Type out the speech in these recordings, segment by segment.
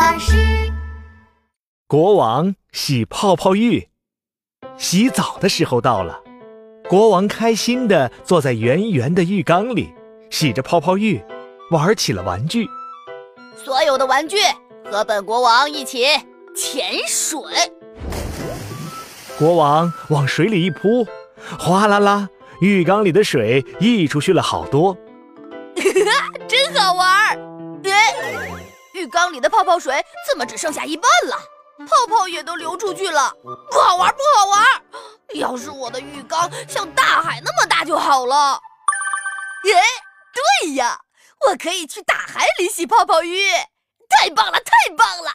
巴士。国王洗泡泡浴，洗澡的时候到了。国王开心地坐在圆圆的浴缸里，洗着泡泡浴，玩起了玩具。所有的玩具和本国王一起潜水。国王往水里一扑，哗啦啦，浴缸里的水溢出去了好多。真好玩儿！哎，浴缸里的泡泡水怎么只剩下一半了？泡泡也都流出去了，不好玩，不好玩！要是我的浴缸像大海那么大就好了。哎，对呀，我可以去大海里洗泡泡浴，太棒了，太棒了！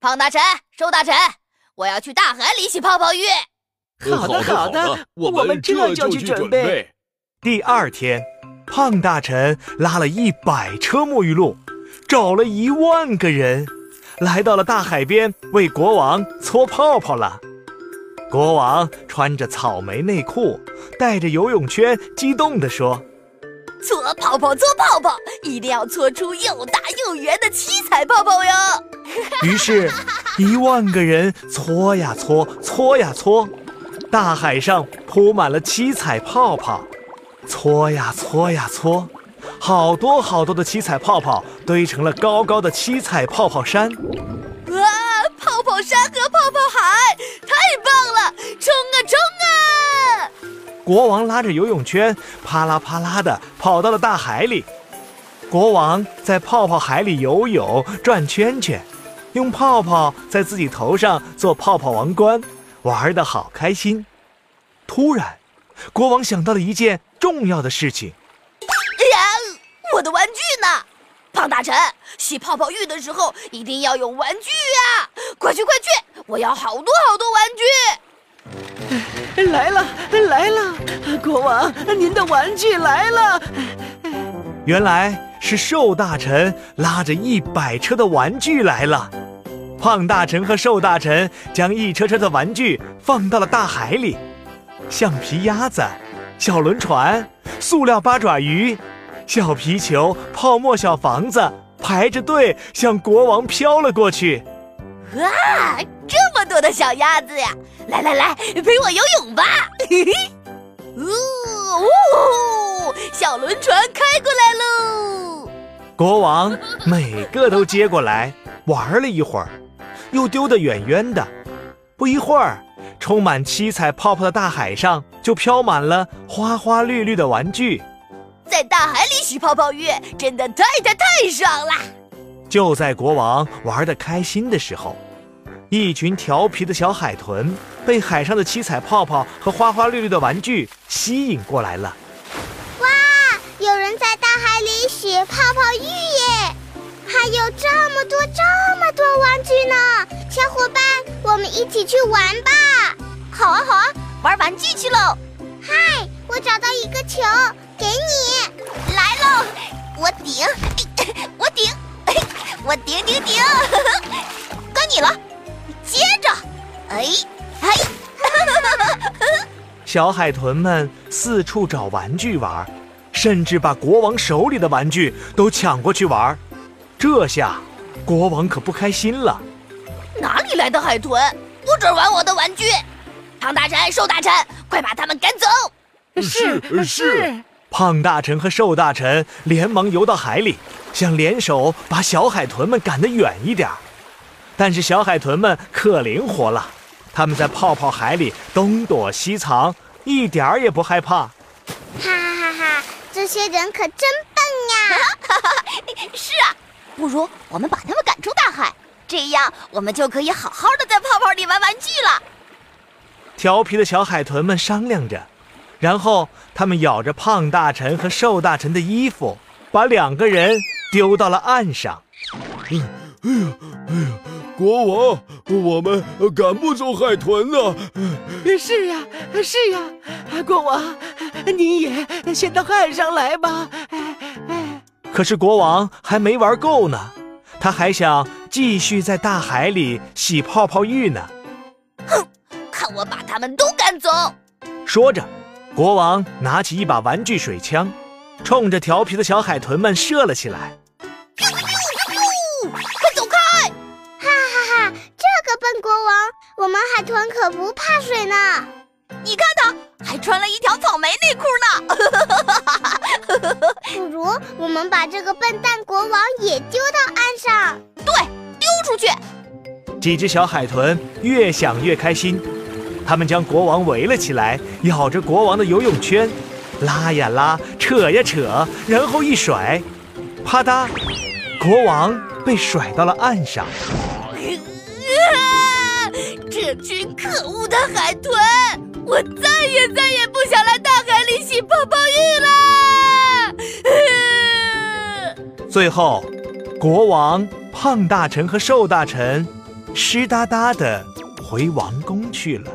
胖大臣，瘦大臣，我要去大海里洗泡泡浴。好的，好的，我们这就去准备。第二天，胖大臣拉了一百车沐浴露，找了一万个人。来到了大海边，为国王搓泡泡了。国王穿着草莓内裤，带着游泳圈，激动地说：“搓泡泡，搓泡泡，一定要搓出又大又圆的七彩泡泡哟！” 于是，一万个人搓呀搓，搓呀搓，大海上铺满了七彩泡泡，搓呀搓呀搓。好多好多的七彩泡泡堆成了高高的七彩泡泡山，哇！泡泡山和泡泡海，太棒了！冲啊冲啊！国王拉着游泳圈，啪啦啪啦的跑到了大海里。国王在泡泡海里游泳、转圈圈，用泡泡在自己头上做泡泡王冠，玩得好开心。突然，国王想到了一件重要的事情。我的玩具呢？胖大臣，洗泡泡浴的时候一定要有玩具呀！快去快去，我要好多好多玩具！来了来了，国王，您的玩具来了！原来是瘦大臣拉着一百车的玩具来了。胖大臣和瘦大臣将一车车的玩具放到了大海里，橡皮鸭子、小轮船、塑料八爪鱼。小皮球、泡沫小房子排着队向国王飘了过去。哇，这么多的小鸭子呀！来来来，陪我游泳吧！嘿嘿，呜，小轮船开过来喽！国王每个都接过来玩了一会儿，又丢得远远的。不一会儿，充满七彩泡泡的大海上就飘满了花花绿绿的玩具。在大海里洗泡泡浴，真的太太太爽了！就在国王玩的开心的时候，一群调皮的小海豚被海上的七彩泡泡和花花绿绿的玩具吸引过来了。哇，有人在大海里洗泡泡浴耶！还有这么多这么多玩具呢！小伙伴，我们一起去玩吧！好啊好啊，玩玩具去喽！嗨，我找到一个球。给你来喽！我顶，我顶，我顶顶顶，该你了。接着，哎哎，小海豚们四处找玩具玩，甚至把国王手里的玩具都抢过去玩。这下，国王可不开心了。哪里来的海豚？不准玩我的玩具！胖大臣、瘦大臣，快把他们赶走！是是。胖大臣和瘦大臣连忙游到海里，想联手把小海豚们赶得远一点。但是小海豚们可灵活了，他们在泡泡海里东躲西藏，一点儿也不害怕。哈哈哈哈！这些人可真笨呀！哈哈，是啊，不如我们把他们赶出大海，这样我们就可以好好的在泡泡里玩玩具了。调皮的小海豚们商量着。然后他们咬着胖大臣和瘦大臣的衣服，把两个人丢到了岸上。哎呀，哎呀，国王，我们赶不走海豚呢。是呀，是呀，国王，你也先到岸上来吧。可是国王还没玩够呢，他还想继续在大海里洗泡泡浴呢。哼，看我把他们都赶走！说着。国王拿起一把玩具水枪，冲着调皮的小海豚们射了起来。快走开！哈哈哈，这个笨国王，我们海豚可不怕水呢。你看他还穿了一条草莓内裤呢。不如我们把这个笨蛋国王也丢到岸上。对，丢出去。几只小海豚越想越开心，他们将国王围了起来，咬着国王的游泳圈，拉呀拉，扯呀扯，然后一甩，啪嗒，国王被甩到了岸上。这群可恶的海豚！我再也再也不想来大海里洗泡泡浴了。最后，国王、胖大臣和瘦大臣湿哒哒的回王宫去了。